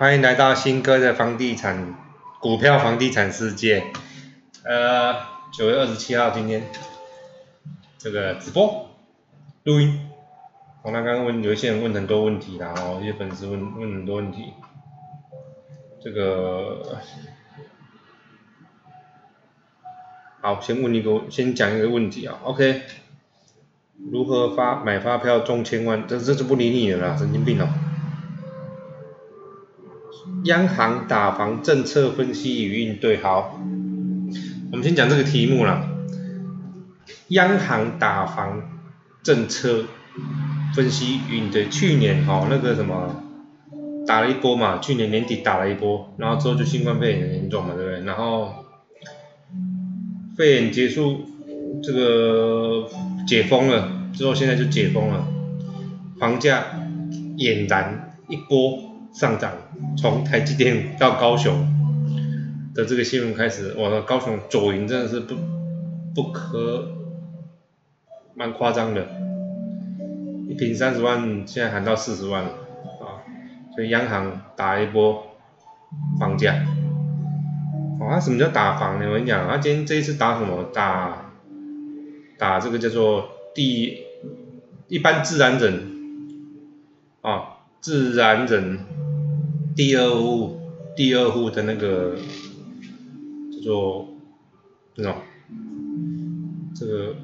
欢迎来到新哥的房地产股票房地产世界。呃，九月二十七号今天这个直播录音。我那刚刚问有一些人问很多问题啦，哦，一些粉丝问问很多问题。这个好，先问一个，先讲一个问题啊。OK，如何发买发票中千万？这这就不理你了啦，神经病哦。央行打房政策分析与应对，好，我们先讲这个题目啦。央行打房政策分析与应对，去年哦那个什么打了一波嘛，去年年底打了一波，然后之后就新冠肺炎很严重嘛，对不对？然后肺炎结束，这个解封了之后，现在就解封了，房价俨然一波。上涨，从台积电到高雄的这个新闻开始，我的高雄左营真的是不不可，蛮夸张的，一瓶三十万，现在喊到四十万了啊！所以央行打一波房价，啊，什么叫打房呢？我跟你讲，啊，今天这一次打什么？打打这个叫做第一般自然人啊，自然人。第二户，第二户的那个叫做那种，这个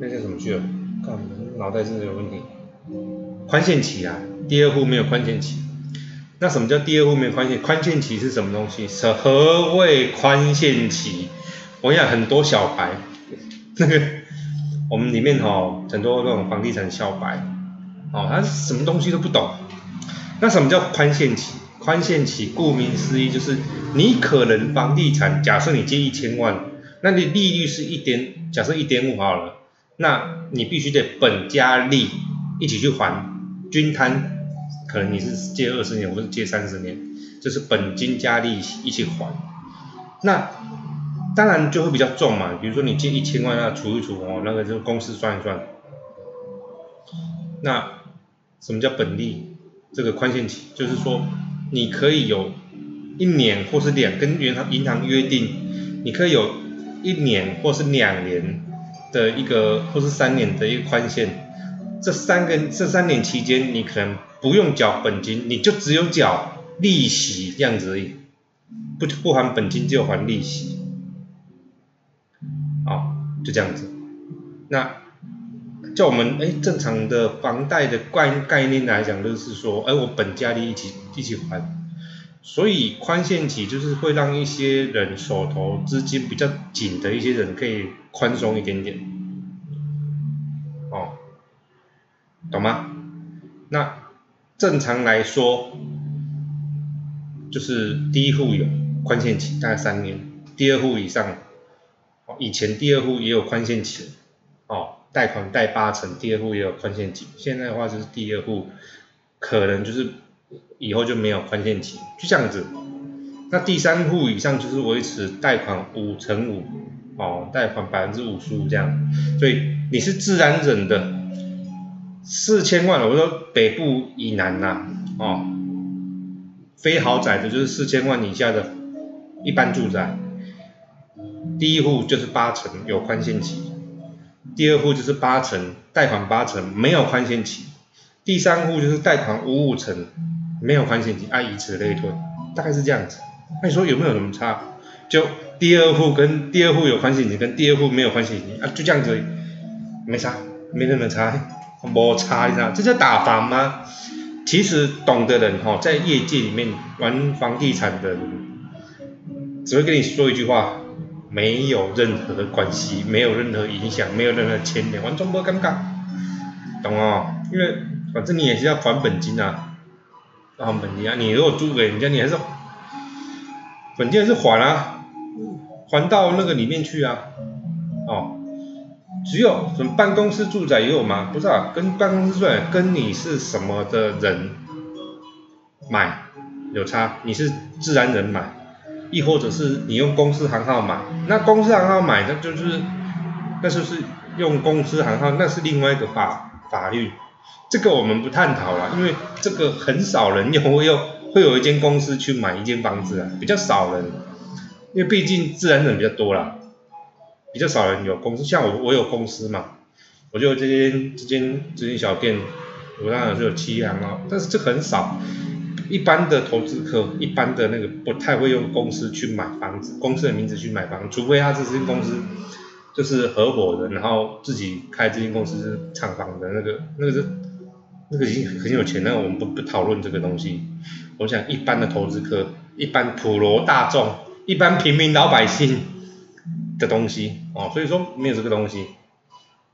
那叫什么去了？看，脑袋是有问题。宽限期啊，第二户没有宽限期。那什么叫第二户没有宽限？宽限期是什么东西？是何谓宽限期？我讲很多小白，那个我们里面哈很多那种房地产小白，哦，他什么东西都不懂。那什么叫宽限期？宽限期顾名思义就是你可能房地产，假设你借一千万，那你利率是一点，假设一点五好了，那你必须得本加利一起去还，均摊，可能你是借二十年或是借三十年，就是本金加利息一起还，那当然就会比较重嘛，比如说你借一千万，那除一除哦，那个就公司算一算，那什么叫本利？这个宽限期就是说，你可以有一年或是两跟银行银行约定，你可以有一年或是两年的一个或是三年的一个宽限，这三个这三年期间你可能不用缴本金，你就只有缴利息这样子而已，不不还本金就还利息，啊，就这样子，那。叫我们哎，正常的房贷的概概念来讲，就是说，哎，我本加利一起一起还，所以宽限期就是会让一些人手头资金比较紧的一些人可以宽松一点点，哦，懂吗？那正常来说，就是第一户有宽限期大概三年，第二户以上，以前第二户也有宽限期，哦。贷款贷八成，第二户也有宽限期。现在的话就是第二户可能就是以后就没有宽限期，就这样子。那第三户以上就是维持贷款五成五，哦，贷款百分之五十五这样。所以你是自然人的四千万，我说北部以南呐，哦，非豪宅的就是四千万以下的一般住宅，第一户就是八成有宽限期。第二户就是八成贷款八成没有宽限期，第三户就是贷款五五成没有宽限期，啊以此类推，大概是这样子。那你说有没有什么差？就第二户跟第二户有宽限期，跟第二户没有宽限期啊，就这样子，没差，没任何差，没差，你知道？这叫打房吗？其实懂的人哈，在业界里面玩房地产的人，只会跟你说一句话。没有任何的关系，没有任何影响，没有任何牵连，完全不尴尬，懂哦？因为反正你也是要还本金啊，还本金啊，你如果租给人家，你还是本金还是还啊，还到那个里面去啊，哦，只有什么办公室住宅也有吗？不是啊，跟办公室住宅跟你是什么的人买有差，你是自然人买。亦或者是你用公司行号买，那公司行号买，那就是，那就是用公司行号，那是另外一个法法律。这个我们不探讨了，因为这个很少人有会有会有一间公司去买一间房子啊，比较少人，因为毕竟自然人比较多啦，比较少人有公司，像我我有公司嘛，我就这间这间这间小店，我当然是有七行哦，但是这很少。一般的投资客，一般的那个不太会用公司去买房子，公司的名字去买房，除非他这间公司就是合伙人，然后自己开这间公司是厂房的那个，那个是那个已经很有钱，那我们不不讨论这个东西。我想一般的投资客，一般普罗大众，一般平民老百姓的东西哦，所以说没有这个东西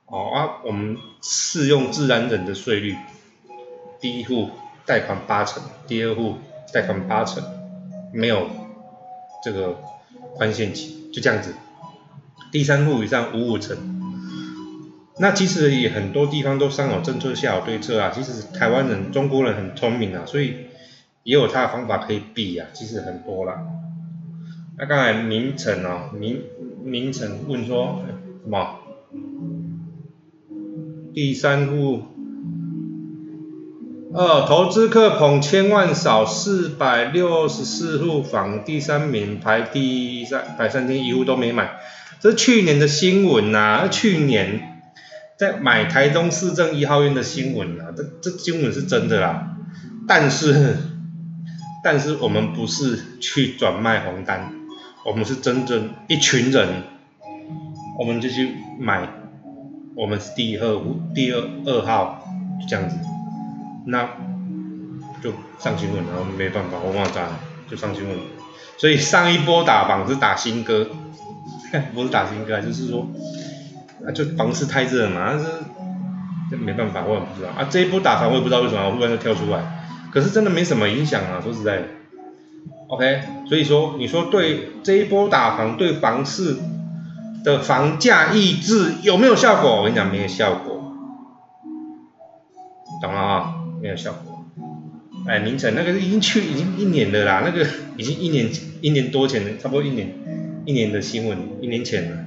哦啊，我们适用自然人的税率，第一户。贷款八成，第二户贷款八成，没有这个宽限期，就这样子。第三户以上五五成。那其实也很多地方都上有政策下有对策啊。其实台湾人、中国人很聪明啊，所以也有他的方法可以避啊。其实很多啦。那刚才明成哦，明明成问说什么？第三户。呃投资客捧千万少四百六十四户房，第三名排第三排三天一户都没买，这是去年的新闻呐，去年在买台中市政一号院的新闻呐，这这新闻是真的啦，但是但是我们不是去转卖红单，我们是真正一群人，我们就去买，我们是第二户第二二号，这样子。那就上新闻了，没办法，我忘了就上新闻。所以上一波打房是打新歌，不是打新歌，就是说，啊就房市太热嘛，但是这没办法，我也不知道啊。这一波打房我也不知道为什么，忽然就跳出来，可是真的没什么影响啊，说实在的。OK，所以说你说对这一波打房对房市的房价抑制有没有效果？我跟你讲没有效果，懂了啊？没有效果，哎，明晨那个已经去已经一年了啦，那个已经一年一年多前的，差不多一年一年的新闻，一年前了，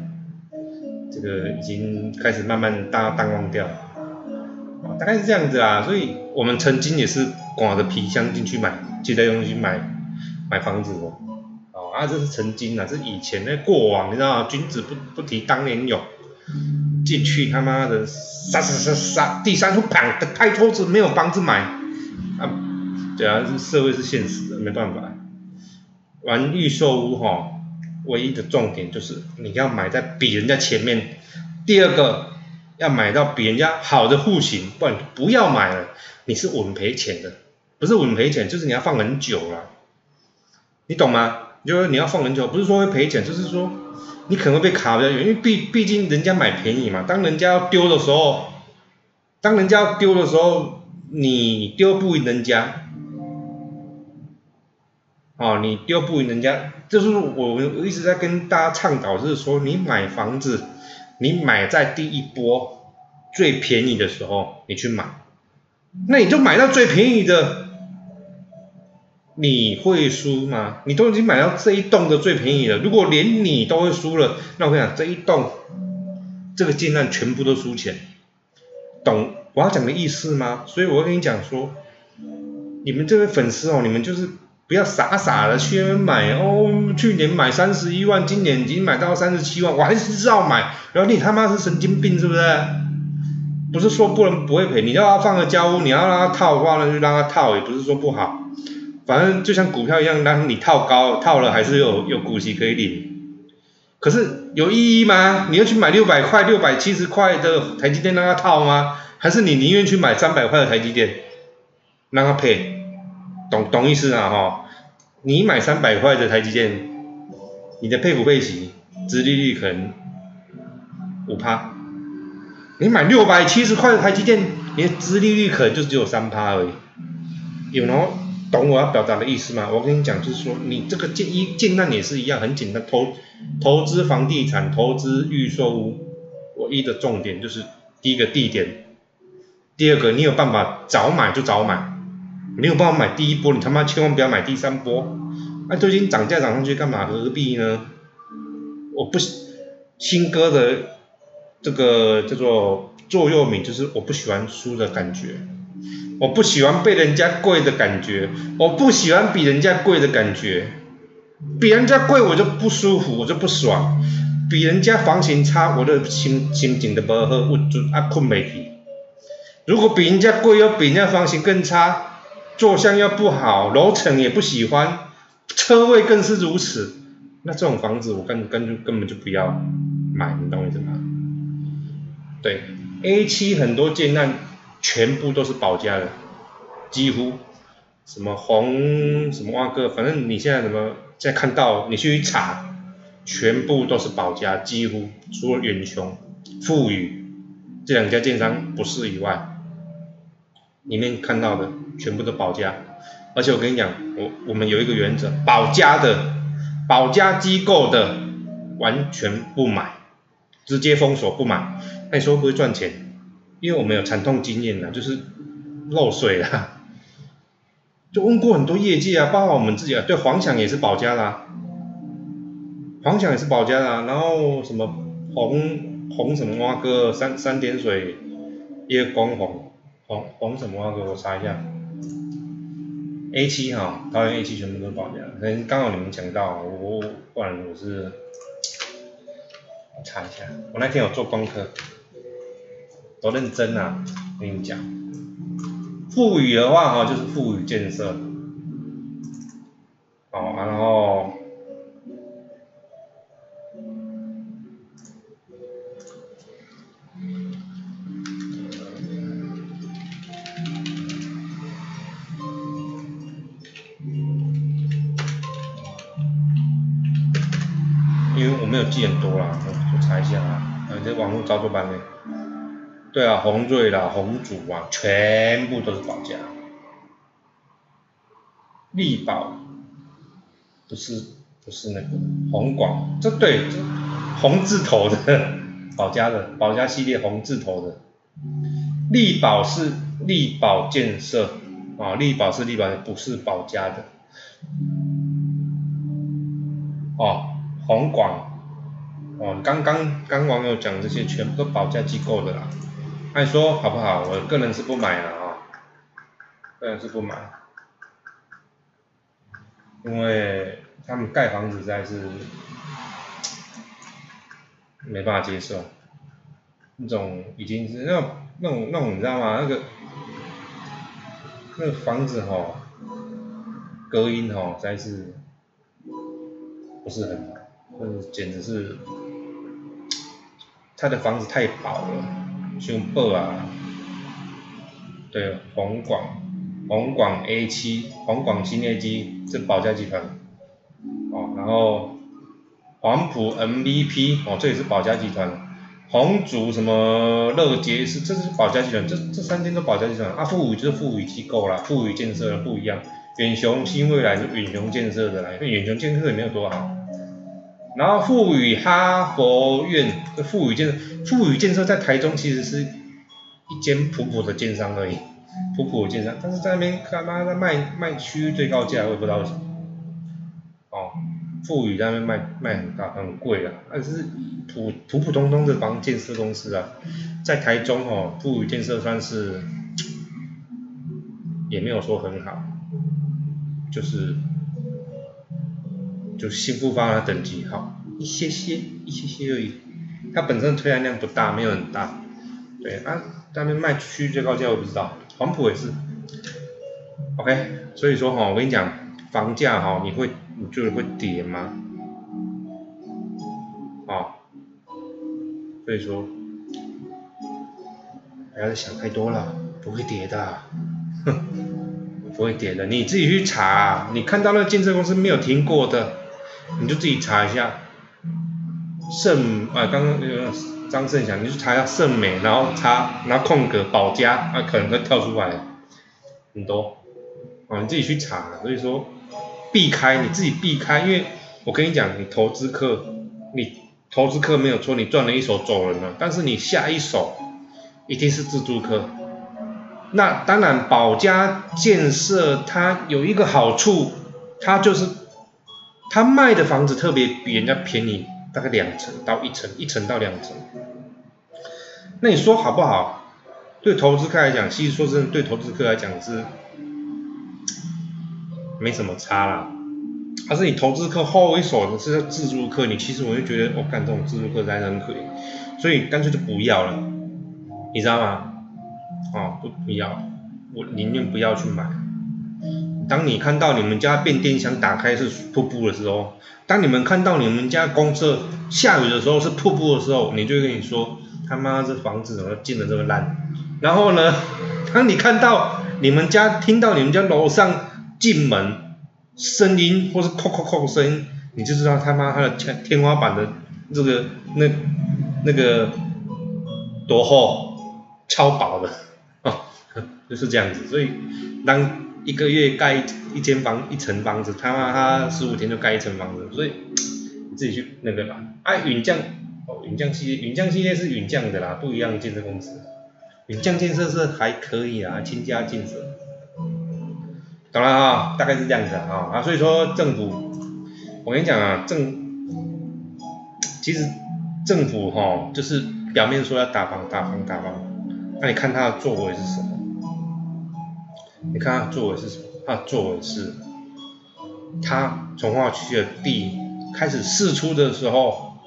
这个已经开始慢慢大淡忘掉，大概是这样子啦，所以我们曾经也是刮着皮箱进去买，接着用去买买房子哦，哦啊这是曾经啊，这是以前那过往，你知道吗？君子不不提当年勇。进去他妈的杀杀杀杀，第三户砰的开桌子没有房子买，啊，对啊，社会是现实的，没办法。玩预售屋哈，唯一的重点就是你要买在比人家前面，第二个要买到比人家好的户型，不然不要买了，你是稳赔钱的，不是稳赔钱，就是你要放很久了，你懂吗？就是你要放很久，不是说会赔钱，就是说。你可能会被卡比较远，因为毕毕竟人家买便宜嘛。当人家要丢的时候，当人家要丢的时候，你丢不赢人家，哦，你丢不赢人家，就是我我一直在跟大家倡导，就是说你买房子，你买在第一波最便宜的时候，你去买，那你就买到最便宜的。你会输吗？你都已经买到这一栋的最便宜了，如果连你都会输了，那我跟你讲，这一栋这个建案全部都输钱，懂我要讲的意思吗？所以我跟你讲说，你们这位粉丝哦，你们就是不要傻傻的去买哦，去年买三十一万，今年已经买到三十七万，我还是照买，然后你他妈是神经病是不是？不是说不能不会赔，你要他放个交屋，你要让他套的话呢，就让他套，也不是说不好。反正就像股票一样，当你套高，套了还是有有股息可以领。可是有意义吗？你要去买六百块、六百七十块的台积电让它套吗？还是你宁愿去买三百块的台积电让它配？懂懂意思啊哈？你买三百块的台积电，你的配股配息，殖利率可能五趴。你买六百七十块的台积电，你的殖利率可能就只有三趴而已。有喏。懂我要表达的意思吗？我跟你讲，就是说你这个建一建案也是一样，很简单，投投资房地产，投资预售屋，唯一的重点就是第一个地点，第二个你有办法早买就早买，没有办法买第一波，你他妈千万不要买第三波，那都已经涨价涨上去干嘛？何必呢？我不新哥的这个叫做座右铭，就是我不喜欢输的感觉，我不喜欢被人家贵的感觉，我不喜欢比人家贵的感觉，比人家贵我就不舒服，我就不爽，比人家房型差，我的心心情都不好，我就啊困不起。如果比人家贵又比人家房型更差，坐向又不好，楼层也不喜欢，车位更是如此，那这种房子我根根根本就不要买，你懂我意思吗？对，A 七很多建案全部都是保家的，几乎什么红什么万个，反正你现在怎么在看到，你去查，全部都是保家，几乎除了远雄、富裕这两家建商不是以外，里面看到的全部都保家，而且我跟你讲，我我们有一个原则，保家的保家机构的完全不买，直接封锁不买。那你说会不会赚钱？因为我们有惨痛经验呐，就是漏水了，就问过很多业界啊，包括我们自己啊，对，黄翔也是保家啦，黄翔也是保家啦，然后什么红红什么蛙哥三三点水夜光红红红什么蛙哥，我查一下，A 七哈，桃园 A 七全部都是保家，可能刚好你们讲到，我不然我是查一下，我那天有做功课。多认真啊！跟你讲，富裕的话哈，就是富裕建设，哦，然后，因为我没有记很多啦，我我查一下啊，你在网络操作班呢。对啊，宏瑞啦、宏主啊，全部都是保家。力宝不是不是那个宏广，这对红字头的 保家的保家系列红字头的。力宝是力宝建设啊，力宝是力宝，不是保家的。哦，宏广哦，刚刚刚网友讲这些全部都保价机构的啦。按说好不好？我个人是不买了啊，个人是不买，因为他们盖房子实在是没办法接受，那种已经是那种那种那种你知道吗？那个那个房子哈，隔音哈实在是不是很好，那简直是他的房子太薄了。胸薄啊，对，宏广，宏广 A 七，宏广新业机是保家集团，哦，然后黄埔 MVP 哦，这也是保家集团，红竹什么乐杰是，这是保家集团，这这三间都保家集团，啊富宇就是富宇机构啦，富宇建设不一样，远雄新未来是远雄建设的啦，远雄建设也没有多好。然后富宇哈佛院富宇建设，富宇建设在台中其实是一间普普的建商而已，普普的建商，但是在那边干嘛在卖卖区最高价，我也不知道为什么。哦，富宇在那边卖卖很大很贵啊，但是普普普通通的房建设公司啊，在台中哦，富宇建设算是也没有说很好，就是。就新复发的等级好一些些，一些些而已。它本身推案量不大，没有很大。对啊，那边卖区最高价我不知道。黄埔也是。OK，所以说哈，我跟你讲，房价哈，你会你觉得会跌吗？啊，所以说不要再想太多了，不会跌的，哼，不会跌的。你自己去查，你看到那个建设公司没有停过的。你就自己查一下，盛啊，刚刚那个张盛祥，你就查一下盛美，然后查拿空格保家，啊，可能会跳出来很多，啊，你自己去查，所以说避开你自己避开，因为我跟你讲，你投资客，你投资客没有错，你赚了一手走人了，但是你下一手一定是自助客，那当然保家建设它有一个好处，它就是。他卖的房子特别比人家便宜，大概两成到一成，一成到两成。那你说好不好？对投资客来讲，其实说真的，对投资客来讲是没什么差啦。但是你投资客后一手是自助客，你其实我就觉得，我干这种自助客真的很可怜，所以干脆就不要了，你知道吗？哦，不不要，我宁愿不要去买。当你看到你们家变电箱打开是瀑布的时候，当你们看到你们家公厕下雨的时候是瀑布的时候，你就跟你说，他妈这房子怎么建的这么烂？然后呢，当你看到你们家听到你们家楼上进门。声音或是扣扣扣声音，你就知道他妈他的天天花板的这个那那个多厚超薄的啊，就是这样子。所以当一个月盖一间房一层房子，他妈他十五天就盖一层房子，所以你自己去那个吧。啊，允将哦，允将系列，允将系列是允将的啦，不一样建设公司。允将建设是还可以啊，亲家建设。懂了哈，大概是这样子啊啊，所以说政府，我跟你讲啊，政，其实政府哈，就是表面说要打房打房打房，那你看他的作为是什么？你看他作为是什么？他的作为是，他从化区的地开始试出的时候，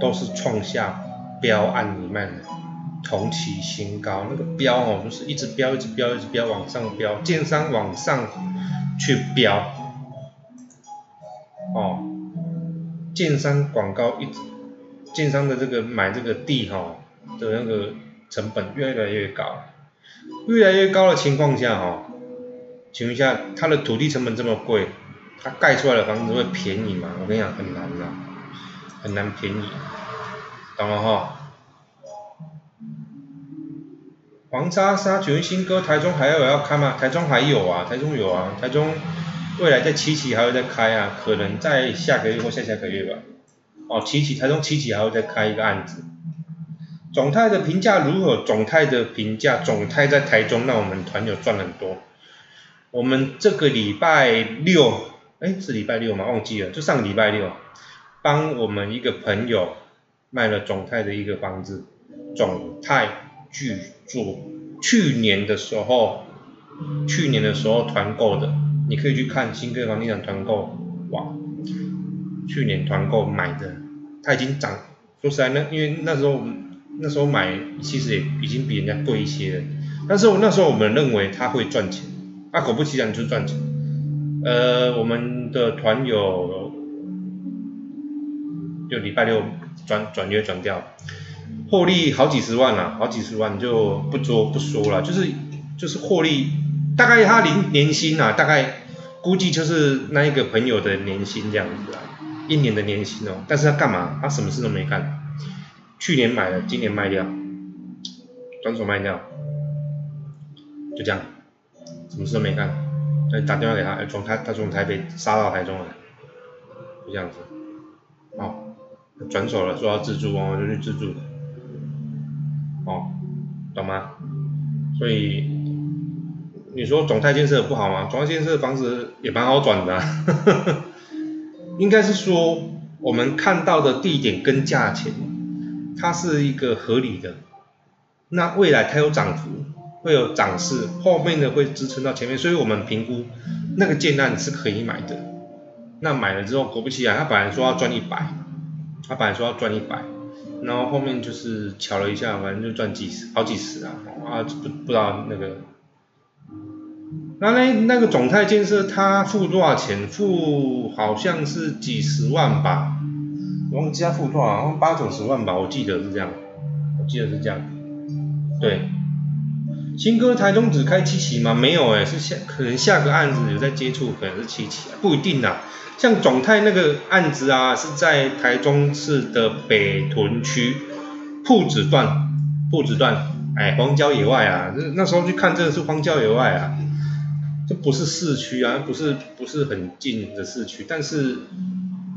都是创下标案里面的。同期新高，那个标哦，就是一直标，一直标，一直标往上标，建商往上去标，哦，建商广告一直，建商的这个买这个地哈的那个成本越来越高，越来越高的情况下哈，请问一下，它的土地成本这么贵，它盖出来的房子会便宜吗？我跟你讲，很难的，很难便宜，懂了哈？黄沙沙全新歌，台中还有要开吗？台中还有啊，台中有啊，台中未来在七期还会再开啊，可能在下个月或下下个月吧。哦，七期台中七期还会再开一个案子。总泰的评价如何？总泰的评价，总泰在台中，让我们团友赚很多。我们这个礼拜六，哎，是礼拜六吗？忘记了，就上个礼拜六，帮我们一个朋友卖了总泰的一个房子，总泰。巨作，去年的时候，去年的时候团购的，你可以去看新科房地产团购，网，去年团购买的，它已经涨，说实在那因为那时候那时候买其实也已经比人家贵一些了，但是那时候我们认为它会赚钱，啊果不其然就赚钱，呃我们的团友就礼拜六转转约转掉。获利好几十万了，好几十万就不说不说了，就是就是获利，大概他年年薪啊，大概估计就是那一个朋友的年薪这样子啊，一年的年薪哦，但是他干嘛？他什么事都没干，去年买了，今年卖掉，转手卖掉，就这样，什么事都没干，再打电话给他，从台他从台北杀到台中来，就这样子，哦，转手了，说要自助哦，就去自助。哦，懂吗？所以你说总泰建设不好吗？总泰建设房子也蛮好转的，应该是说我们看到的地点跟价钱，它是一个合理的。那未来它有涨幅，会有涨势，后面的会支撑到前面，所以我们评估那个建案是可以买的。那买了之后，果不其然，他本来说要赚一百，他本来说要赚一百。然后后面就是巧了一下，反正就赚几十，好几十啊，啊不不知道那个，那那那个总泰建设他付多少钱？付好像是几十万吧，忘记他付多少，好像八九十万吧，我记得是这样，我记得是这样，对。新哥台中只开七期吗？没有哎，是下可能下个案子有在接触，可能是七期，不一定啊。像总泰那个案子啊，是在台中市的北屯区铺子段，铺子段，哎，荒郊野外啊，那那时候去看真的是荒郊野外啊，这不是市区啊，不是不是很近的市区，但是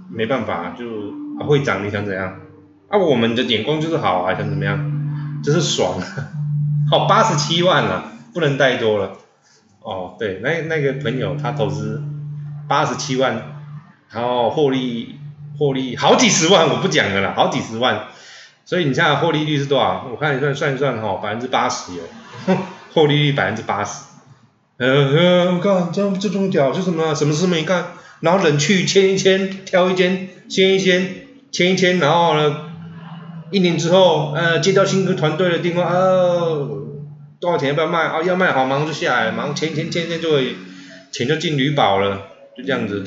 没办法，就会长你想怎样？啊，我们的眼光就是好啊，想怎么样？就是爽，好八十七万了，不能带多了。哦，对，那那个朋友他投资八十七万。然后获利获利好几十万，我不讲了啦，好几十万，所以你现在获利率是多少？我看你算算一算哈，百分之八十有，获利率百分之八十。呃呃，我看这这种屌是什么？什么事没干？然后冷去签一签，挑一间，签一签，签一签，然后呢，一年之后，呃，接到新歌团队的电话，哦，多少钱要不要卖？哦，要卖，好，马上就下来，马上签签签签就会，钱就进旅保了，就这样子。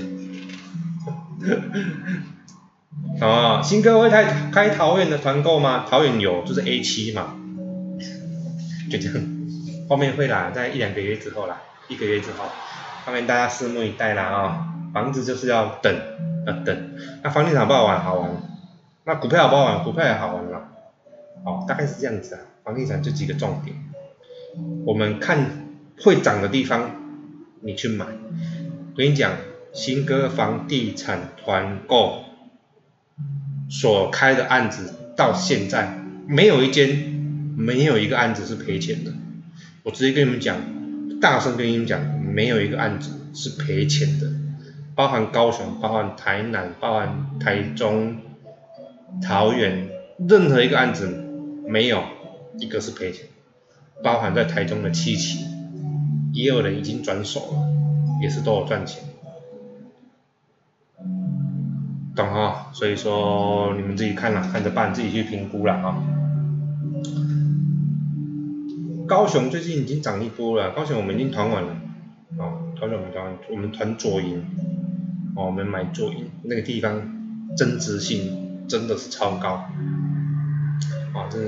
啊，新歌会开开桃园的团购吗？桃园有，就是 A 七嘛，就这样，后面会啦，在一两个月之后啦，一个月之后，后面大家拭目以待啦啊，房子就是要等，要等，那房地产不好玩，好玩，那股票好不好玩？股票也好玩啦，哦，大概是这样子啊，房地产这几个重点，我们看会涨的地方，你去买，我跟你讲，新歌房地产团购。所开的案子到现在没有一间没有一个案子是赔钱的，我直接跟你们讲，大声跟你们讲，没有一个案子是赔钱的，包含高雄，包含台南，包含台中、桃园，任何一个案子没有一个是赔钱，包含在台中的七期，也有人已经转手了，也是都有赚钱。懂哈，所以说你们自己看了，看着办，自己去评估了啊。高雄最近已经涨一波了，高雄我们已经团完了，哦，团我们团我们团左营，哦，我们买左营那个地方增值性真的是超高，啊，这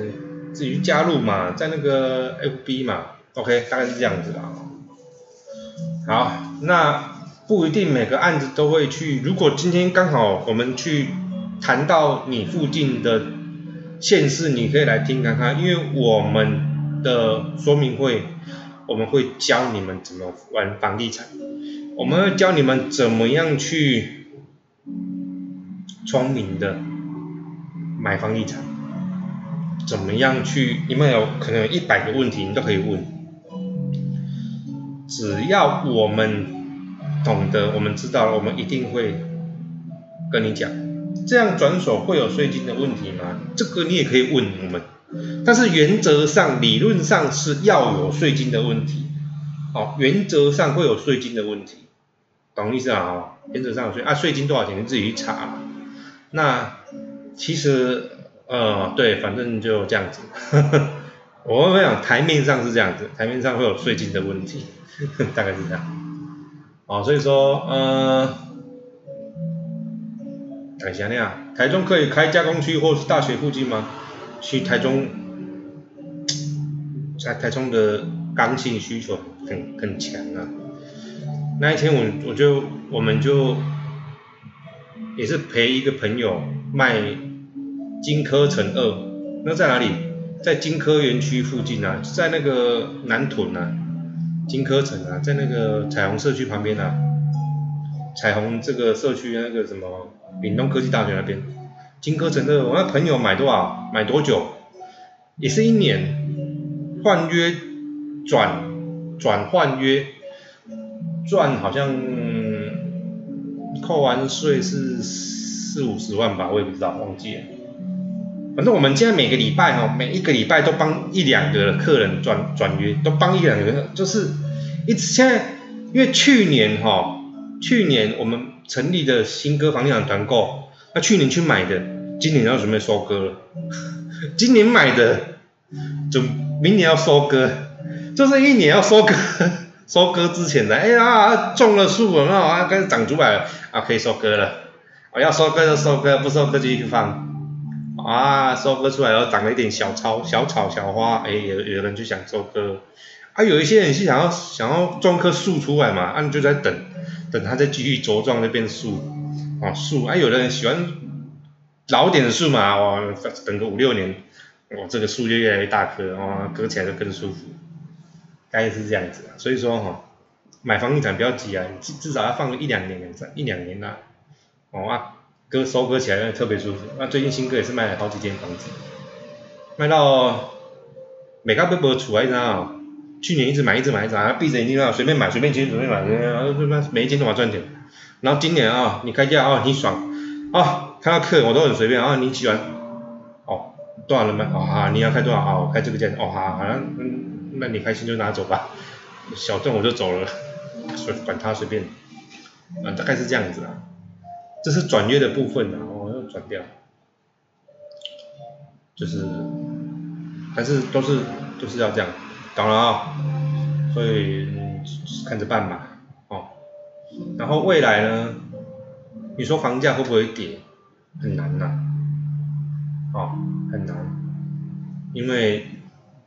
至于加入嘛，在那个 FB 嘛，OK，大概是这样子的啊。好，那。不一定每个案子都会去。如果今天刚好我们去谈到你附近的县市，你可以来听看看，因为我们的说明会，我们会教你们怎么玩房地产，我们会教你们怎么样去聪明的买房地产，怎么样去，你们有可能有一百个问题你都可以问，只要我们。懂得，我们知道了，我们一定会跟你讲，这样转手会有税金的问题吗？这个你也可以问我们，但是原则上、理论上是要有税金的问题，哦，原则上会有税金的问题，懂意思啊？原则上有税啊，税金多少钱你自己去查。那其实，呃，对，反正就这样子。我跟你讲，台面上是这样子，台面上会有税金的问题，大概是这样。哦，所以说，呃，看一下那台中可以开加工区或是大学附近吗？去台中，在台中的刚性需求很很强啊。那一天我我就我们就也是陪一个朋友卖金科城二，那在哪里？在金科园区附近啊，在那个南屯啊。金科城啊，在那个彩虹社区旁边啊，彩虹这个社区那个什么闽东科技大学那边，金科城二我那朋友买多少？买多久？也是一年，换约转转换约赚好像扣完税是四五十万吧，我也不知道，忘记了。反正我们现在每个礼拜哈，每一个礼拜都帮一两个客人转转约，都帮一两个，就是一直现在，因为去年哈，去年我们成立的新歌房地产团购，那去年去买的，今年要准备收割了，今年买的，就明年要收割，就是一年要收割，收割之前的，哎呀，种了树很好啊，开始长出来了，啊，可以收割了，我要收割就收割，不收割继续放。啊，收割出来然后长了一点小草、小草、小花，哎，有有人就想收割，啊，有一些人是想要想要种棵树出来嘛，啊，就在等，等它再继续茁壮那变树，啊，树，啊，有的人喜欢老点的树嘛，哇，等个五六年，哇，这个树就越来越大棵，哇，割起来就更舒服，大概是这样子，所以说哈，买房地产不要急啊，至至少要放个一两年、两一两年呐，哦啊。割收割起来特别舒服。那最近新哥也是卖了好几间房子，卖到每个都不出来，你知道去年一直买，一直买，一直买，闭着眼睛啊，随便买，随便接，随便买，然后每一间都蛮赚钱。然后今年啊，你开价啊，你爽啊，看到客人我都很随便啊，你喜欢，哦，多少人买？哦，你要开多少？啊，我，开这个价。哦好，好像，那你开心就拿走吧，小赚我就走了，随管他随便，啊大概是这样子啊，这是转约的部分啊，我要转掉，就是还是都是都是要这样，懂了啊，所以看着办吧，哦，然后未来呢，你说房价会不会跌？很难呐，哦，很难，因为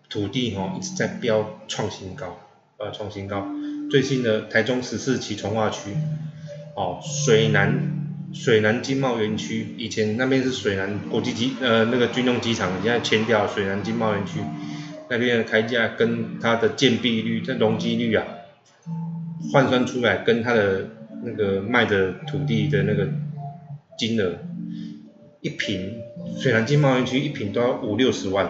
土地哦一直在飙创新高，呃创新高，最新的台中十四期从化区，哦水南水南经贸园区，以前那边是水南国际机呃那个军用机场，现在迁掉水南经贸园区，那边的开价跟它的建蔽率、这容积率啊，换算出来跟它的那个卖的土地的那个金额。一平水南经贸园区一平都要五六十万，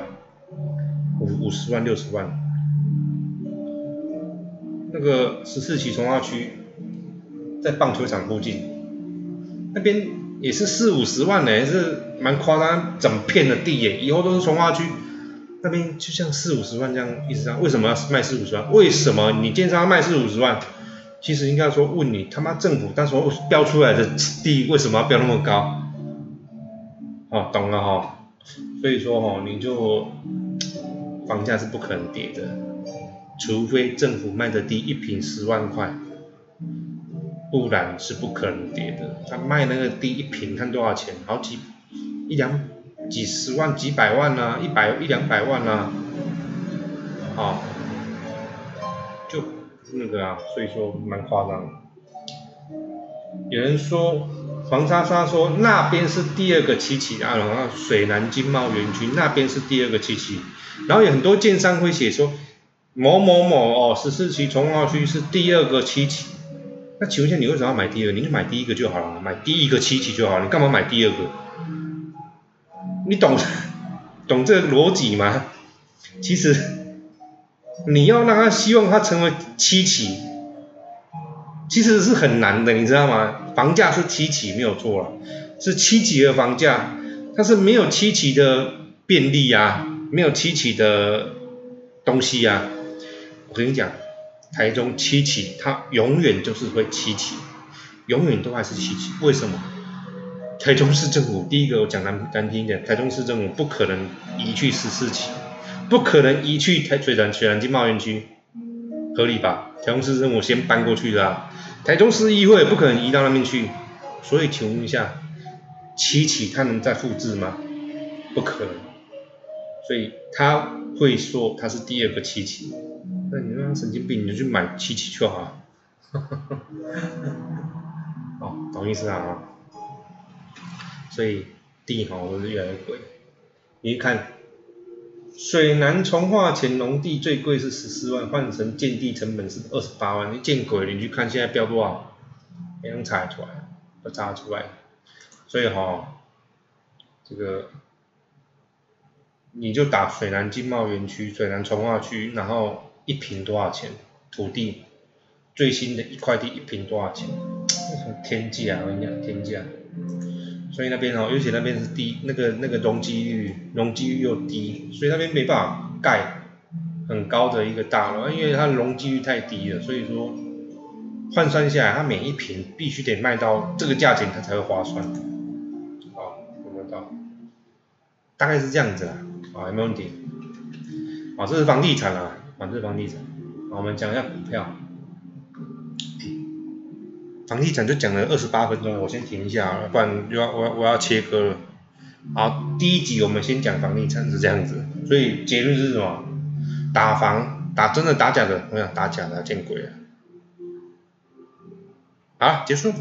五五十万六十万。那个十四期从化区，在棒球场附近，那边也是四五十万呢，是蛮夸张，整片的地耶，以后都是从化区，那边就像四五十万这样，意思上为什么要卖四五十万？为什么你建商卖四五十万？其实应该说问你他妈政府当时标出来的地为什么要标那么高？哦，懂了哈，所以说哈，你就房价是不可能跌的，除非政府卖的低一平十万块，不然是不可能跌的。他卖那个地一平看多少钱？好几一两几十万、几百万啊，一百一两百万啊，啊，就那个啊，所以说蛮夸张。有人说。黄莎莎说那边是第二个七七啊，然后水南经贸园区那边是第二个七七，然后有很多建商会写说某某某哦十四期从化区是第二个七七，那请问一下你为什么要买第二个？你就买第一个就好了，买第一个七期就好了，你干嘛买第二个？你懂 懂这个逻辑吗？其实你要让他希望他成为七期，其实是很难的，你知道吗？房价是七期没有错了，是七级的房价，它是没有七期的便利啊，没有七期的东西啊。我跟你讲，台中七期它永远就是会七期，永远都还是七期。为什么？台中市政府第一个我讲难难听一点，台中市政府不可能移去十四期，不可能移去台水南水南经贸园区，合理吧？台中市政府先搬过去的。台中市议会不可能移到那边去，所以请问一下，七期它能再复制吗？不可能，所以他会说他是第二个七期，那你那神经病，你就去买七期就好。哦，懂意思啊？所以地哈都是越来越贵，你看。水南从化前农地最贵是十四万，换成建地成本是二十八万，你见鬼！你去看现在标多少，没能查出来，都查出来。所以哈，这个你就打水南经贸园区、水南从化区，然后一平多少钱？土地最新的一块地一平多少钱？天价！我跟你讲，天价。所以那边哦，尤其那边是低，那个那个容积率，容积率又低，所以那边没办法盖很高的一个大楼，因为它容积率太低了，所以说换算下来，它每一平必须得卖到这个价钱，它才会划算。好，有没有到？大概是这样子啦，好，有没有问题？好，这是房地产啊，好，这是房地产。我们讲一下股票。房地产就讲了二十八分钟，我先停一下，不然又要我要我要切割了。好，第一集我们先讲房地产是这样子，所以结论是什么？打房打真的打假的，我想打假的见鬼了。好，结束。